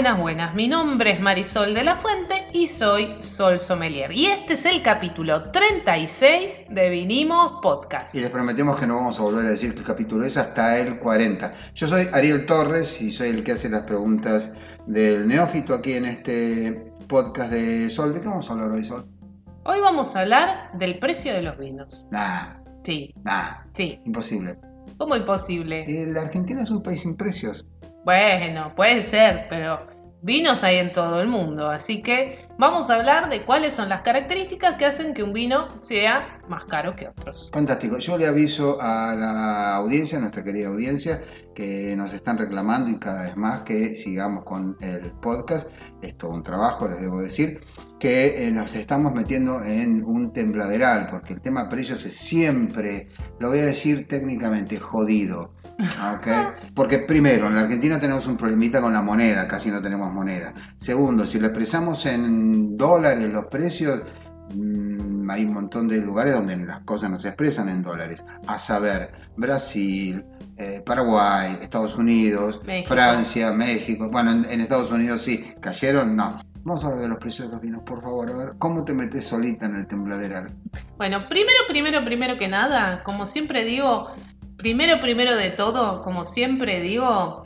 Buenas, buenas. Mi nombre es Marisol de la Fuente y soy Sol Sommelier. Y este es el capítulo 36 de Vinimos Podcast. Y les prometemos que no vamos a volver a decir qué capítulo es hasta el 40. Yo soy Ariel Torres y soy el que hace las preguntas del neófito aquí en este podcast de Sol. ¿De qué vamos a hablar hoy, Sol? Hoy vamos a hablar del precio de los vinos. Nah, Sí, nah, sí. imposible. ¿Cómo imposible? La Argentina es un país sin precios. Bueno, puede ser, pero vinos hay en todo el mundo, así que vamos a hablar de cuáles son las características que hacen que un vino sea más caro que otros. Fantástico. Yo le aviso a la audiencia, a nuestra querida audiencia, que nos están reclamando y cada vez más que sigamos con el podcast. Es todo un trabajo, les debo decir, que eh, nos estamos metiendo en un tembladeral, porque el tema precios es siempre, lo voy a decir técnicamente, jodido. ¿Ok? Porque primero, en la Argentina tenemos un problemita con la moneda, casi no tenemos moneda. Segundo, si lo expresamos en dólares los precios, Mm, hay un montón de lugares donde las cosas no se expresan en dólares. A saber, Brasil, eh, Paraguay, Estados Unidos, México. Francia, México. Bueno, en, en Estados Unidos sí. ¿Cayeron? No. Vamos a hablar de los precios de los vinos, por favor. A ver, ¿cómo te metes solita en el tembladeral? Bueno, primero, primero, primero que nada, como siempre digo, primero, primero de todo, como siempre digo,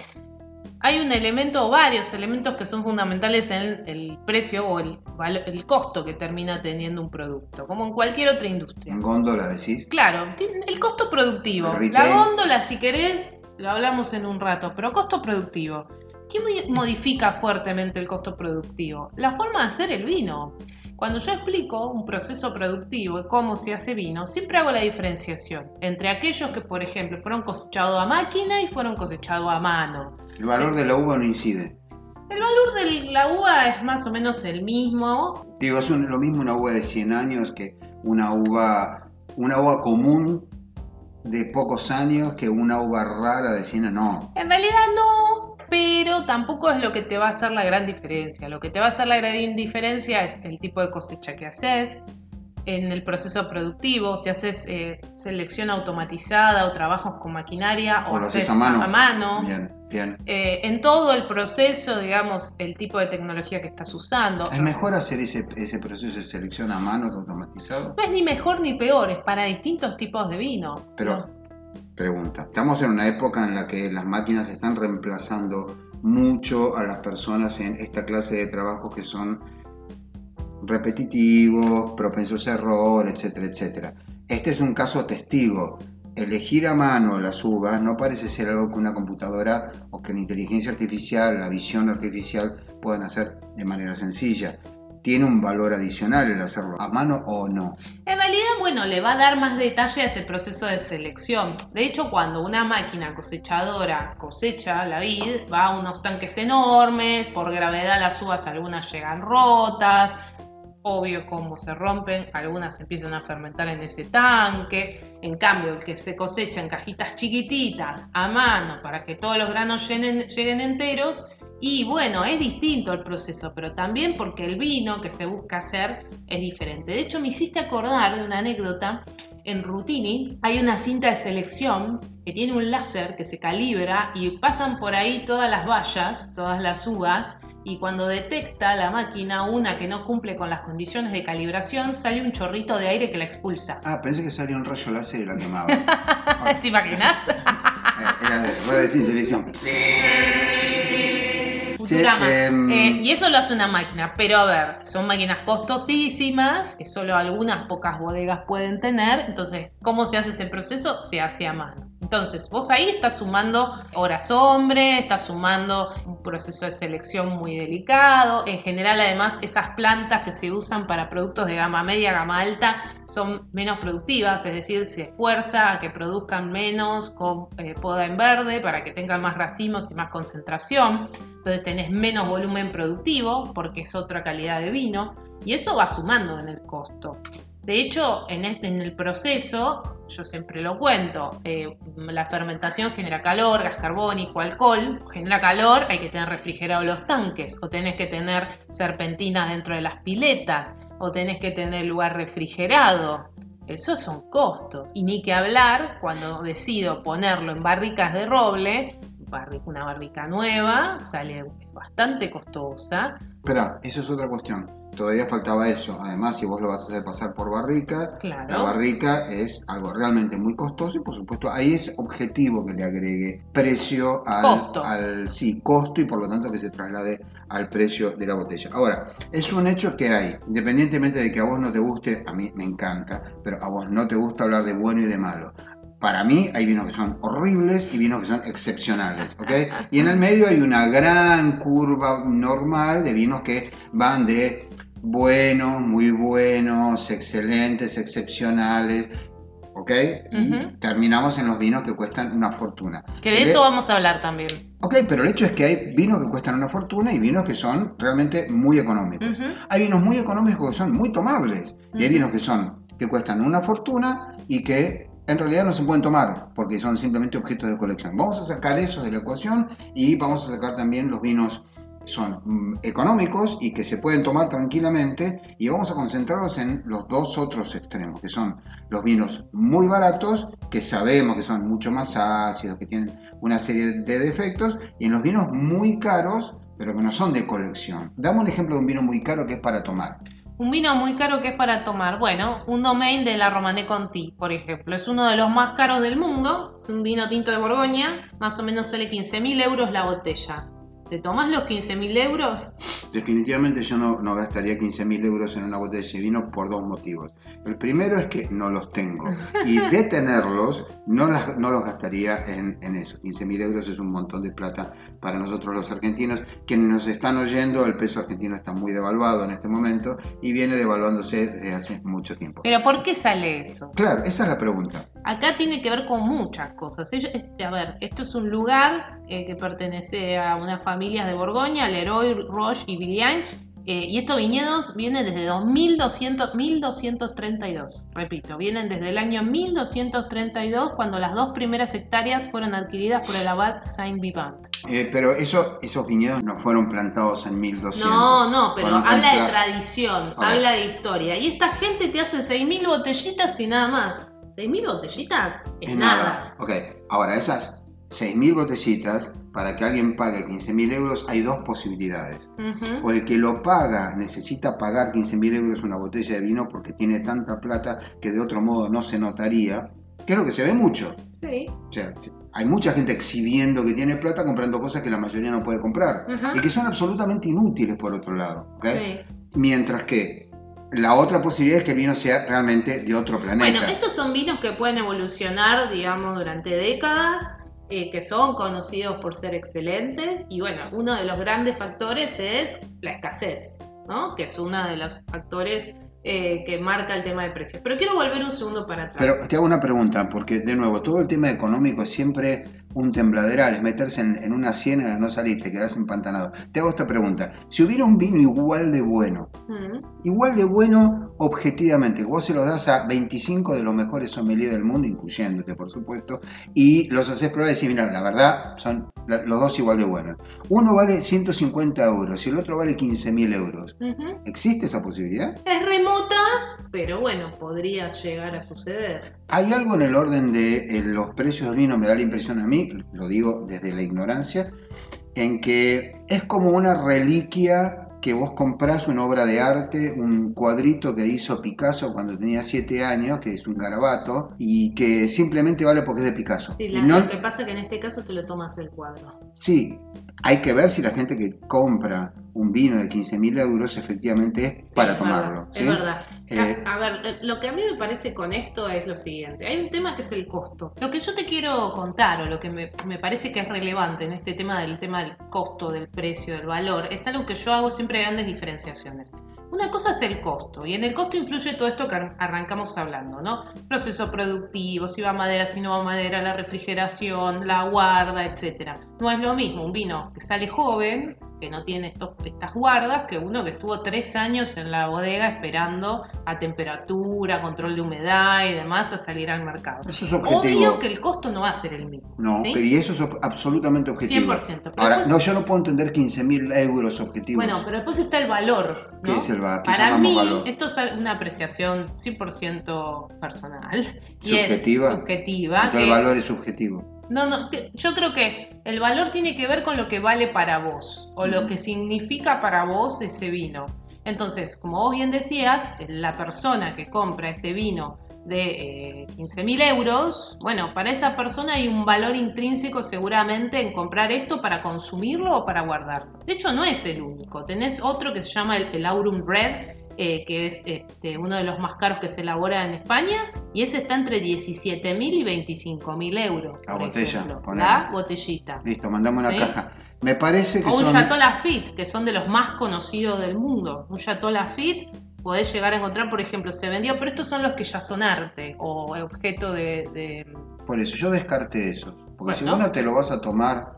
hay un elemento o varios elementos que son fundamentales en el precio o el, el costo que termina teniendo un producto, como en cualquier otra industria. En góndola decís. Claro, el costo productivo. El La góndola, si querés, lo hablamos en un rato, pero costo productivo. ¿Qué mo- modifica fuertemente el costo productivo? La forma de hacer el vino. Cuando yo explico un proceso productivo y cómo se hace vino, siempre hago la diferenciación entre aquellos que, por ejemplo, fueron cosechados a máquina y fueron cosechados a mano. El valor Sí. de la uva no incide. El valor de la uva es más o menos el mismo, Digo, es un- lo mismo una uva de 100 años que una uva, una uva común de pocos años que una uva rara de 100 años. No. En realidad no, pero tampoco es lo que te va a hacer la gran diferencia. Lo que te va a hacer la gran diferencia es el tipo de cosecha que haces, en el proceso productivo, si haces eh, selección automatizada o trabajos con maquinaria o, O lo haces a mano. mano. Bien, bien. Eh, en todo el proceso, digamos, el tipo de tecnología que estás usando. ¿Es mejor hacer ese, ese proceso de selección a mano que automatizado? No es ni mejor ni peor, es para distintos tipos de vino. Pero, ¿no? Pregunta, estamos en una época en la que las máquinas están reemplazando mucho a las personas en esta clase de trabajos que son repetitivos, propensos a error, etcétera, etcétera. Este es un caso testigo. Elegir a mano las uvas no parece ser algo que una computadora o que la inteligencia artificial, la visión artificial puedan hacer de manera sencilla. Tiene un valor adicional el hacerlo a mano o no. En realidad, bueno, le va a dar más detalle a ese proceso de selección. De hecho, cuando una máquina cosechadora cosecha la vid, va a unos tanques enormes, por gravedad las uvas algunas llegan rotas, obvio cómo se rompen, algunas empiezan a fermentar en ese tanque. En cambio, el que se cosecha en cajitas chiquititas, a mano, para que todos los granos lleguen enteros, y bueno, es distinto el proceso, pero también porque el vino que se busca hacer es diferente. De hecho, me hiciste acordar de una anécdota. En Rutini hay una cinta de selección que tiene un láser que se calibra y pasan por ahí todas las vallas, todas las uvas, y cuando detecta la máquina una que no cumple con las condiciones de calibración, sale un chorrito de aire que la expulsa. Ah, pensé que salía un rayo láser y la quemaba. ¿Te imaginas? Eh, Era de, fue de ciencia ficción. Futurama. em, Eh, y eso lo hace una máquina, pero a ver, son máquinas costosísimas, que solo algunas pocas bodegas pueden tener. Entonces, ¿cómo se hace ese proceso? Se hace a mano. Entonces, vos ahí estás sumando horas hombre, estás sumando un proceso de selección muy delicado. En general, además, esas plantas que se usan para productos de gama media, gama alta, son menos productivas, es decir, se esfuerza a que produzcan menos con eh, poda en verde para que tengan más racimos y más concentración. Entonces tenés menos volumen productivo porque es otra calidad de vino y eso va sumando en el costo. De hecho, en, el proceso, yo siempre lo cuento, eh, la fermentación genera calor, gas carbónico, alcohol, genera calor, hay que tener refrigerados los tanques, o tenés que tener serpentinas dentro de las piletas, o tenés que tener lugar refrigerado. Esos son costos. Y ni que hablar cuando decido ponerlo en barricas de roble, una barrica nueva sale bastante costosa. Espera, eso es otra cuestión todavía faltaba eso. Además, si vos lo vas a hacer pasar por barrica, la barrica es algo realmente muy costoso y por supuesto ahí es objetivo que le agregue precio al costo, al, sí, costo y por lo tanto que se traslade al precio de la botella. Ahora, es un hecho que hay, independientemente de que a vos no te guste, a mí me encanta, pero a vos no te gusta hablar de bueno y de malo. Para mí hay vinos que son horribles y vinos que son excepcionales, ¿ok? Y en el medio hay una gran curva normal de vinos que van de buenos, muy buenos, excelentes, excepcionales, ¿ok? Y terminamos en los vinos que cuestan una fortuna. Que de eso vamos a hablar también. Ok, pero el hecho es que hay vinos que cuestan una fortuna y vinos que son realmente muy económicos. Hay vinos muy económicos que son muy tomables y hay vinos que son que cuestan una fortuna y que en realidad no se pueden tomar porque son simplemente objetos de colección. Vamos a sacar eso de la ecuación y vamos a sacar también los vinos son mm, económicos y que se pueden tomar tranquilamente y vamos a concentrarnos en los dos otros extremos, que son los vinos muy baratos, que sabemos que son mucho más ácidos, que tienen una serie de defectos, y en los vinos muy caros, pero que no son de colección. Dame un ejemplo de un vino muy caro que es para tomar. Un vino muy caro que es para tomar. Bueno, un domain de la Romanée Conti, por ejemplo. Es uno de los más caros del mundo. Es un vino tinto de Borgoña. Más o menos sale 15.000 euros la botella. ¿Te tomas los 15.000 euros? Definitivamente yo no, no gastaría 15.000 euros en una botella de vino por dos motivos. El primero es que no los tengo y de tenerlos no, no los gastaría en, en eso. 15.000 euros es un montón de plata para nosotros los argentinos. Quienes nos están oyendo, el peso argentino está muy devaluado en este momento y viene devaluándose desde hace mucho tiempo. ¿Pero por qué sale eso? Claro, esa es la pregunta. Acá tiene que ver con muchas cosas. A ver, esto es un lugar eh, que pertenece a una familia de Borgoña, Leroy, Roche y Villain. Eh, y estos viñedos vienen desde 2200, 1232, repito, vienen desde el año 1232 cuando las dos primeras hectáreas fueron adquiridas por el abad Saint-Vivant. Eh, pero eso, esos viñedos no fueron plantados en 1200. No, no, pero habla de tradición, habla de historia. Y esta gente te hace 6.000 botellitas y nada más. ¿6.000 botellitas? Es, nada. nada. Ok, ahora esas 6.000 botellitas, para que alguien pague 15.000 euros, hay dos posibilidades. O el que lo paga necesita pagar 15.000 euros una botella de vino porque tiene tanta plata que de otro modo no se notaría, que es lo que se ve mucho. Sí. O sea, hay mucha gente exhibiendo que tiene plata comprando cosas que la mayoría no puede comprar y que son absolutamente inútiles por otro lado. Mientras que la otra posibilidad es que el vino sea realmente de otro planeta. Bueno, estos son vinos que pueden evolucionar, digamos, durante décadas eh, que son conocidos por ser excelentes y bueno, uno de los grandes factores es la escasez, ¿no? que es uno de los factores eh, que marca el tema de precios. Pero quiero volver un segundo para atrás. Pero te hago una pregunta, porque de nuevo, todo el tema económico siempre un tembladeral, es meterse en, una ciénaga, no saliste, quedás empantanado. Te hago esta pregunta, si hubiera un vino igual de bueno, mm. igual de bueno objetivamente, vos se lo das a 25 de los mejores sommeliers del mundo, incluyéndote por supuesto, y los haces probar y decís, mira, la verdad, son los dos igual de buenos. Uno vale 150 euros y el otro vale 15 mil euros. ¿Existe esa posibilidad? Es remota, pero bueno, podría llegar a suceder. Hay algo en el orden de los precios del vino, me da la impresión a mí, lo digo desde la ignorancia, en que es como una reliquia que vos comprás una obra de arte, un cuadrito que hizo Picasso cuando tenía 7 años, que es un garabato, y que simplemente vale porque es de Picasso. Sí, lo que pasa es que en este caso te lo tomas el cuadro. Sí, hay que ver si la gente que compra un vino de 15.000 euros efectivamente es para es tomarlo. verdad, ¿sí? Es verdad. Eh, a, a ver, eh, lo que a mí me parece con esto es lo siguiente. Hay un tema que es el costo. Lo que yo te quiero contar o lo que me, me parece que es relevante en este tema del tema del costo, del precio, del valor, es algo que yo hago siempre grandes diferenciaciones. Una cosa es el costo, y en el costo influye todo esto que ar- arrancamos hablando, ¿no? Proceso productivo, si va madera, si no va madera, la refrigeración, la guarda, etcétera. No es lo mismo un vino que sale joven, que no tiene estos, estas guardas, que uno que estuvo tres años en la bodega esperando a temperatura, control de humedad y demás a salir al mercado. Eso es objetivo. Obvio que el costo no va a ser el mismo. No, ¿sí? pero y eso es ob- absolutamente objetivo. 100%, pero Ahora, no, yo no puedo entender 15.000 euros objetivos. Bueno, pero después está el valor. ¿no? ¿Qué es el va- qué Para mí, valor? esto es una apreciación 100% personal. y Subjetiva. Es subjetiva. Entonces el que- valor es subjetivo. No, no, yo creo que el valor tiene que ver con lo que vale para vos o lo que significa para vos ese vino. Entonces, como vos bien decías, la persona que compra este vino de eh, 15.000 euros, bueno, para esa persona hay un valor intrínseco seguramente en comprar esto para consumirlo o para guardarlo. De hecho, no es el único. Tenés otro que se llama el, el Aurum Red, eh, que es este, uno de los más caros que se elabora en España, y ese está entre 17.000 y 25.000 euros. La botella, ejemplo. La botellita. Listo, mandame una ¿Sí? caja. Me parece que O un son... Chateau Lafite, que son de los más conocidos del mundo. Un Chateau Lafite podés llegar a encontrar, por ejemplo, se vendió, pero estos son los que ya son arte o objeto de... de- Por eso, yo descarté eso. Porque si vos no te lo vas a tomar...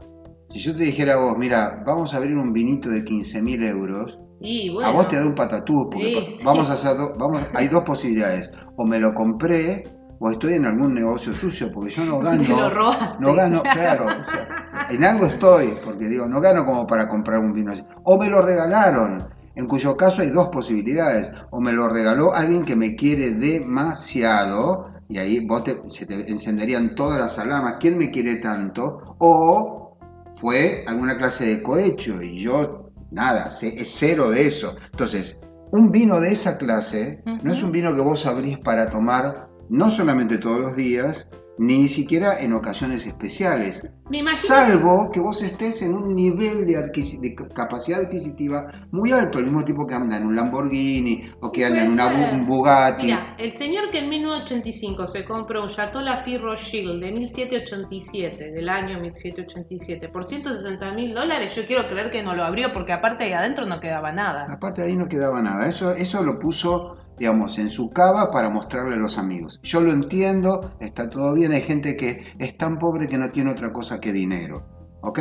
Si yo te dijera a vos, mira, vamos a abrir un vinito de 15.000 euros, Y bueno, a vos te da un patatú, porque Sí, pa- sí. vamos a hacer do- vamos, hay dos posibilidades. O me lo compré, o estoy en algún negocio sucio, porque yo no gano. te lo robaste. No gano, claro. o sea, en algo estoy, porque digo, no gano como para comprar un vino así. O me lo regalaron, en cuyo caso hay dos posibilidades. O me lo regaló alguien que me quiere demasiado, y ahí vos te, se te encenderían todas las alarmas. ¿Quién me quiere tanto? O fue alguna clase de cohecho, y yo, nada, es cero de eso. Entonces, un vino de esa clase no es un vino que vos abrís para tomar no solamente todos los días, ni siquiera en ocasiones especiales. Me Salvo que vos estés en un nivel de, de ca- capacidad adquisitiva muy alto, el mismo tipo que anda en un Lamborghini o que anda en una un Bugatti. Mira, el señor que en 1985 se compró un Chateau Lafite Rothschild de 1787, del año 1787, por 160 mil dólares, yo quiero creer que no lo abrió porque aparte ahí adentro no quedaba nada. Aparte de ahí no quedaba nada. Eso, eso lo puso, digamos, en su cava para mostrarle a los amigos. Yo lo entiendo, está todo bien. Hay gente que es tan pobre que no tiene otra cosa que dinero. ¿Ok?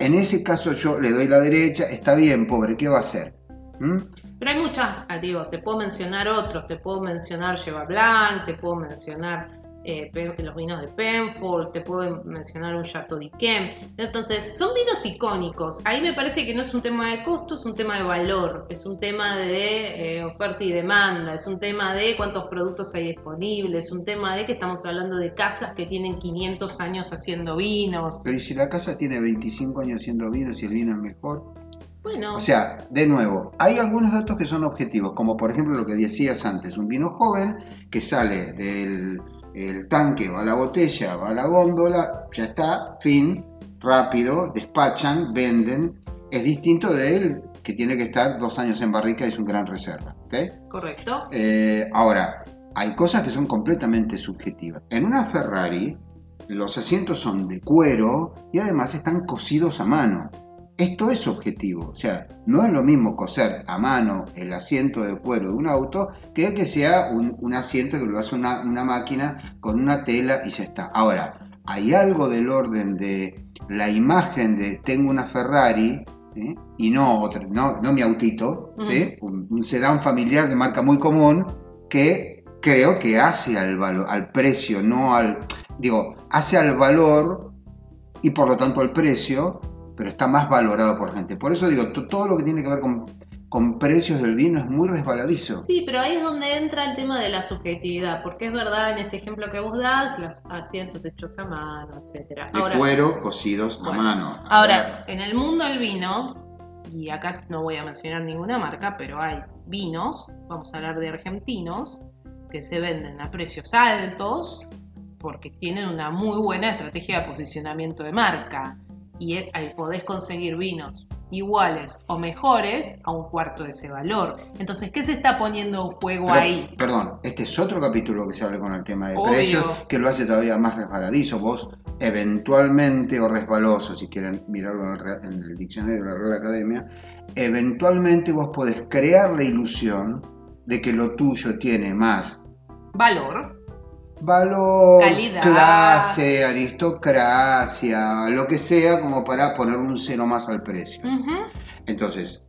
En ese caso yo le doy la derecha, está bien, pobre, ¿qué va a hacer? ¿Mm? Pero hay muchas, ah, digo, te puedo mencionar otros, te puedo mencionar Cheva Blanc, te puedo mencionar eh, los vinos de Penfold, te puedo mencionar un Chateau d'Yquem. Entonces, son vinos icónicos. Ahí me parece que no es un tema de costo, es un tema de valor, es un tema de eh, oferta y demanda, es un tema de cuántos productos hay disponibles, es un tema de que estamos hablando de casas que tienen 500 años haciendo vinos. Pero ¿y si la casa tiene 25 años haciendo vino, si el vino es mejor? Bueno, O sea, de nuevo, hay algunos datos que son objetivos, como por ejemplo lo que decías antes, un vino joven que sale del el tanque, va a la botella, va a la góndola, ya está, fin, rápido, despachan, venden. Es distinto de él que tiene que estar dos años en barrica y es un gran reserva. correcto. Eh, ahora, hay cosas que son completamente subjetivas. En una Ferrari, los asientos son de cuero y además están cosidos a mano. Esto es objetivo, o sea, no es lo mismo coser a mano el asiento de cuero de un auto que que sea un, un asiento que lo hace una, una máquina con una tela y ya está. Ahora, hay algo del orden de la imagen de tengo una Ferrari ¿sí? y no, otra, no, no mi autito, ¿sí? un, un sedán familiar de marca muy común que creo que hace al, valor, al precio, no al, digo, hace al valor y por lo tanto al precio, pero está más valorado por gente. Por eso digo, to- todo lo que tiene que ver con, con precios del vino es muy resbaladizo. Sí, pero ahí es donde entra el tema de la subjetividad, porque es verdad en ese ejemplo que vos das, los asientos hechos a mano, etcétera. De cuero cosidos a mano. Ahora, en el mundo del vino, y acá no voy a mencionar ninguna marca, pero hay vinos, vamos a hablar de argentinos, que se venden a precios altos porque tienen una muy buena estrategia de posicionamiento de marca. Y e- ahí podés conseguir vinos iguales o mejores a un cuarto de ese valor. Entonces, ¿qué se está poniendo en juego Pero, ahí? Perdón, este es otro capítulo que se habla con el tema de Obvio. precios, que lo hace todavía más resbaladizo. Vos, eventualmente, o resbaloso, si quieren mirarlo en el, en el diccionario de la Real Academia, eventualmente vos podés crear la ilusión de que lo tuyo tiene más Valor. Valor, Calidad. clase, aristocracia, lo que sea, como para poner un cero más al precio. Entonces,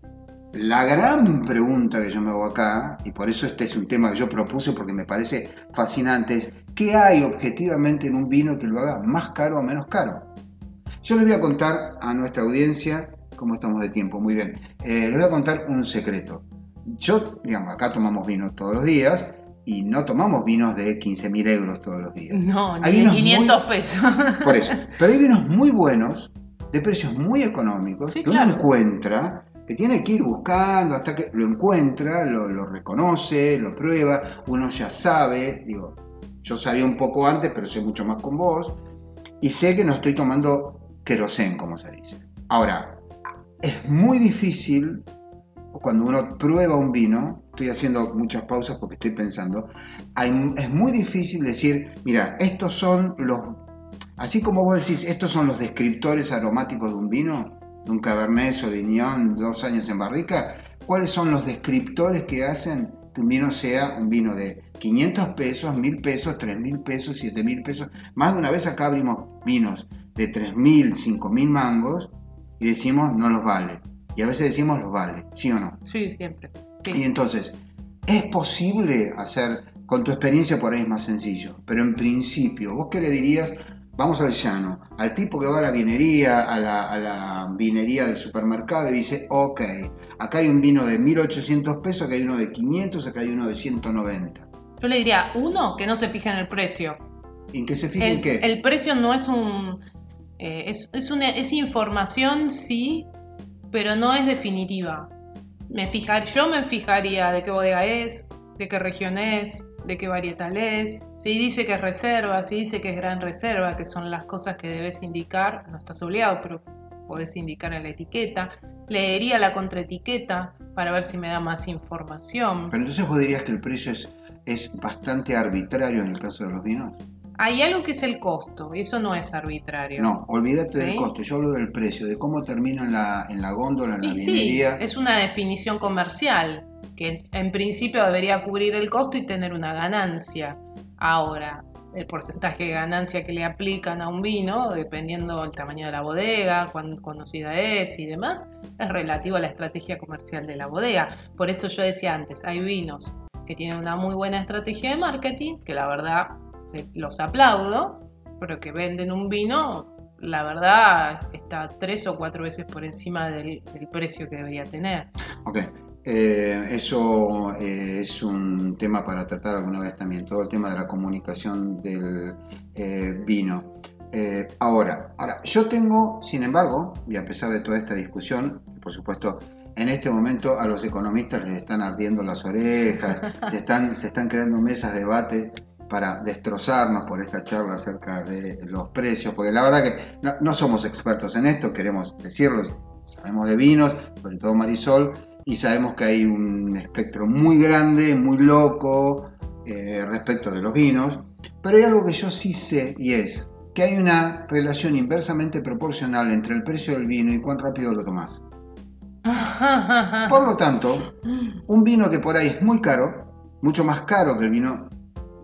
la gran pregunta que yo me hago acá, y por eso este es un tema que yo propuse porque me parece fascinante, es ¿qué hay objetivamente en un vino que lo haga más caro o menos caro? Yo les voy a contar a nuestra audiencia, cómo estamos de tiempo, muy bien, Eh, les voy a contar un secreto. Yo, digamos, acá tomamos vino todos los días y no tomamos vinos de 15 mil euros todos los días. No, Hay ni de vinos 500 pesos. Por eso. Pero hay vinos muy buenos, de precios muy económicos, Sí, que claro. uno encuentra, que tiene que ir buscando hasta que lo encuentra, lo, lo reconoce, lo prueba, uno ya sabe, digo, yo sabía un poco antes, pero sé mucho más con vos, y sé que no estoy tomando querosén, como se dice. Ahora, es muy difícil cuando uno prueba un vino, estoy haciendo muchas pausas porque estoy pensando, hay- es muy difícil decir, mira, estos son los, así como vos decís, estos son los descriptores aromáticos de un vino, de un Cabernet Sauvignon, dos años en barrica, ¿cuáles son los descriptores que hacen que un vino sea un vino de 500 pesos, 1000 pesos, 3000 pesos, 7000 pesos? Más de una vez acá abrimos vinos de 3000, 5000 mangos y decimos no los vale. Y a veces decimos los vale, ¿sí o no? Sí, siempre. Y entonces, ¿es posible hacer, con tu experiencia por ahí es más sencillo, pero en principio, ¿vos qué le dirías? Vamos al llano, al tipo que va a la vinería, a la, a la vinería del supermercado y dice, ok, acá hay un vino de 1800 pesos, acá hay uno de 500, acá hay uno de 190. Yo le diría, uno, que no se fija en el precio. ¿En qué se fijen El, qué? el precio no es un... eh, es, es, una, es información, sí, pero no es definitiva. Me fijar, yo me fijaría de qué bodega es, de qué región es, de qué varietal es. Si dice que es reserva, si dice que es gran reserva, que son las cosas que debes indicar, no estás obligado, pero podés indicar en la etiqueta. Leería la contraetiqueta para ver si me da más información. Pero entonces vos dirías que el precio es, es bastante arbitrario en el caso de los vinos. Hay algo que es el costo, y eso no es arbitrario. No, olvídate del costo, yo hablo del precio, de cómo termina en la, en la góndola, en la Y sí, es una definición comercial que en principio debería cubrir el costo y tener una ganancia. Ahora, el porcentaje de ganancia que le aplican a un vino, dependiendo del tamaño de la bodega, cuán conocida es y demás, es relativo a la estrategia comercial de la bodega. Por eso yo decía antes, hay vinos que tienen una muy buena estrategia de marketing, que la verdad los aplaudo, pero que venden un vino, la verdad está tres o cuatro veces por encima del, precio que debería tener. Ok, eh, eso eh, es un tema para tratar alguna vez también, todo el tema de la comunicación del eh, vino. Ahora, ahora, yo tengo, sin embargo, y a pesar de toda esta discusión, por supuesto, en este momento a los economistas les están ardiendo las orejas, se están, se están creando mesas de debate para destrozarnos por esta charla acerca de los precios, porque la verdad que no, no somos expertos en esto, queremos decirlo, sabemos de vinos, sobre todo Marisol, y sabemos que hay un espectro muy grande, muy loco eh, respecto de los vinos, pero hay algo que yo sí sé y es que hay una relación inversamente proporcional entre el precio del vino y cuán rápido lo tomás. Por lo tanto, un vino que por ahí es muy caro, mucho más caro que el vino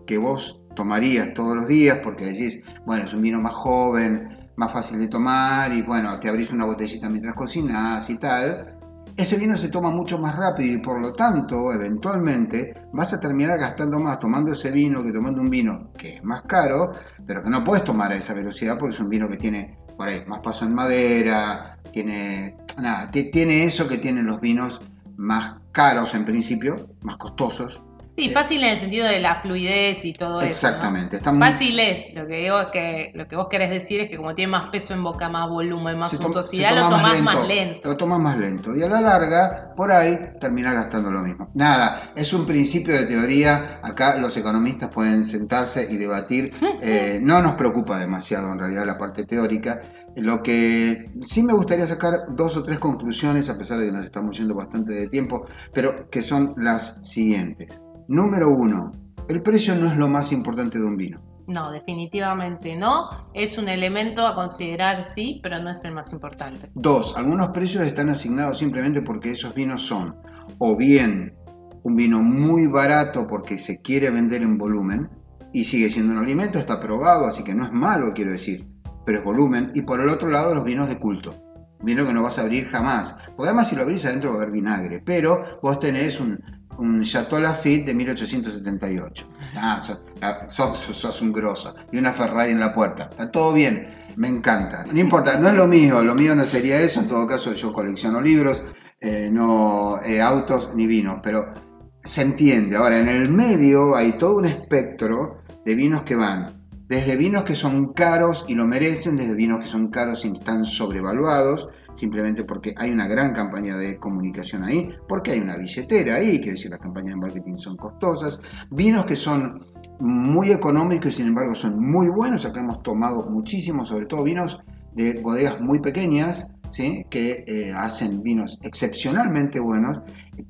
que vos tomarías todos los días, porque decís, bueno, es un vino más joven, más fácil de tomar, y bueno, te abrís una botellita mientras cocinás y tal. Ese vino se toma mucho más rápido y por lo tanto, eventualmente, vas a terminar gastando más tomando ese vino que tomando un vino que es más caro, pero que no puedes tomar a esa velocidad porque es un vino que tiene por ahí más paso en madera, tiene nada, ti- tiene eso que tienen los vinos más caros en principio, más costosos. Sí, fácil en el sentido de la fluidez y todo eso. ¿no? Exactamente, está muy Fácil es, lo que digo es que lo que vos querés decir es que como tiene más peso en boca, más volumen, más suntuosidad, lo tomás más lento. Lo tomas más lento. Y a la larga, por ahí, terminás gastando lo mismo. Nada, es un principio de teoría. Acá los economistas pueden sentarse y debatir. Eh, no nos preocupa demasiado en realidad la parte teórica. Lo que sí me gustaría sacar dos o tres conclusiones, a pesar de que nos estamos yendo bastante de tiempo, pero que son las siguientes. Número uno, el precio no es lo más importante de un vino. No, definitivamente no. Es un elemento a considerar, sí, pero no es el más importante. Dos, algunos precios están asignados simplemente porque esos vinos son o bien un vino muy barato porque se quiere vender en volumen y sigue siendo un alimento, está probado, así que no es malo, quiero decir, pero es volumen. Y por el otro lado, los vinos de culto. Vino que no vas a abrir jamás. Porque además si lo abrís adentro va a haber vinagre. Pero vos tenés un, un Chateau Lafite de 1878. Ah, ah, sos, un grosso. Y una Ferrari en la puerta. Está todo bien. Me encanta. No importa, no es lo mío. Lo mío no sería eso. En todo caso, yo colecciono libros, eh, no eh, autos ni vinos. Pero se entiende. Ahora, en el medio hay todo un espectro de vinos que van desde vinos que son caros y lo merecen, desde vinos que son caros y están sobrevaluados, simplemente porque hay una gran campaña de comunicación ahí, porque hay una billetera ahí, quiere decir las campañas de marketing son costosas, vinos que son muy económicos y sin embargo son muy buenos, acá hemos tomado muchísimos, sobre todo vinos de bodegas muy pequeñas, ¿sí? que eh, hacen vinos excepcionalmente buenos,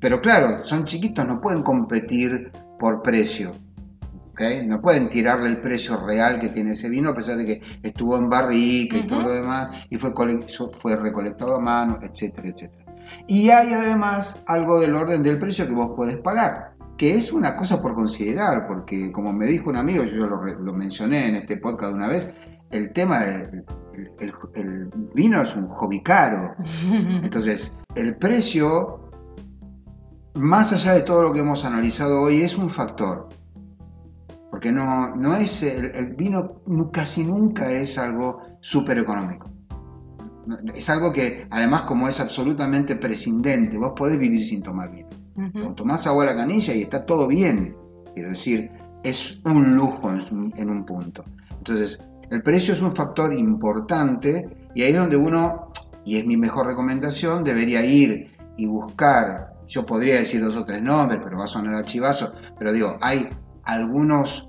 pero claro, son chiquitos, no pueden competir por precio. No pueden tirarle el precio real que tiene ese vino a pesar de que estuvo en barrica y todo lo demás y fue, fue recolectado a mano, etcétera, etcétera. Y hay además algo del orden del precio que vos podés pagar, que es una cosa por considerar, porque como me dijo un amigo, yo lo, mencioné en este podcast una vez, el tema del el vino es un hobby caro. Entonces, el precio, más allá de todo lo que hemos analizado hoy, es un factor porque no, no es el, vino casi nunca es algo súper económico. Es algo que además como es absolutamente prescindente, vos podés vivir sin tomar vino. O tomás agua a la canilla y está todo bien. Quiero decir, es un lujo en, en un punto. Entonces, el precio es un factor importante y ahí es donde uno, y es mi mejor recomendación, debería ir y buscar, yo podría decir dos o tres nombres, pero va a sonar a chivazo, pero digo, hay algunos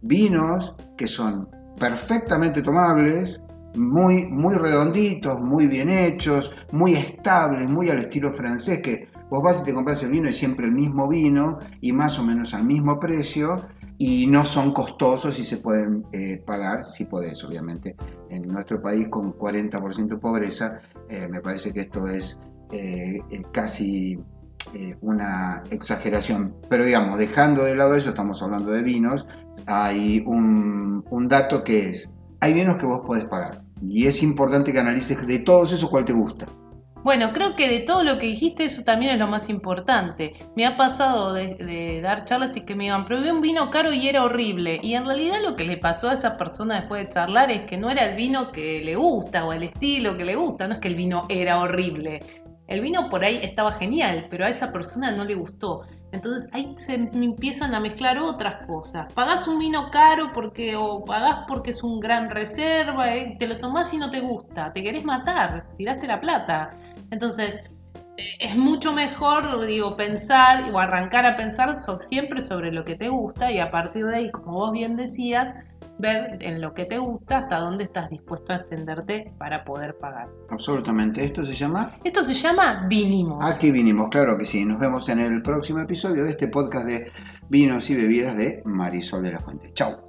vinos que son perfectamente tomables, muy, muy redonditos, muy bien hechos, muy estables, muy al estilo francés, que vos vas y te compras el vino y siempre el mismo vino y más o menos al mismo precio y no son costosos y se pueden eh, pagar, si podés, obviamente. En nuestro país con 40% de pobreza, eh, me parece que esto es eh, casi eh, una exageración. Pero digamos, dejando de lado eso, estamos hablando de vinos, hay un, dato que es, hay vinos que vos podés pagar. Y es importante que analices de todos esos cuál te gusta. Bueno, creo que de todo lo que dijiste, eso también es lo más importante. Me ha pasado de, dar charlas y que me iban, probé un vino caro y era horrible. Y en realidad lo que le pasó a esa persona después de charlar es que no era el vino que le gusta o el estilo que le gusta, no es que el vino era horrible. El vino por ahí estaba genial, pero a esa persona no le gustó. Entonces ahí se empiezan a mezclar otras cosas. Pagás un vino caro porque o pagás porque es un gran reserva, eh, te lo tomás y no te gusta, te querés matar, tiraste la plata. Entonces eh, es mucho mejor, digo, pensar o arrancar a pensar siempre sobre lo que te gusta y a partir de ahí, como vos bien decías, ver en lo que te gusta hasta dónde estás dispuesto a extenderte para poder pagar. Absolutamente. ¿Esto se llama? Esto se llama Vinimos. Aquí vinimos, claro que sí. Nos vemos en el próximo episodio de este podcast de vinos y bebidas de Marisol de la Fuente. Chao.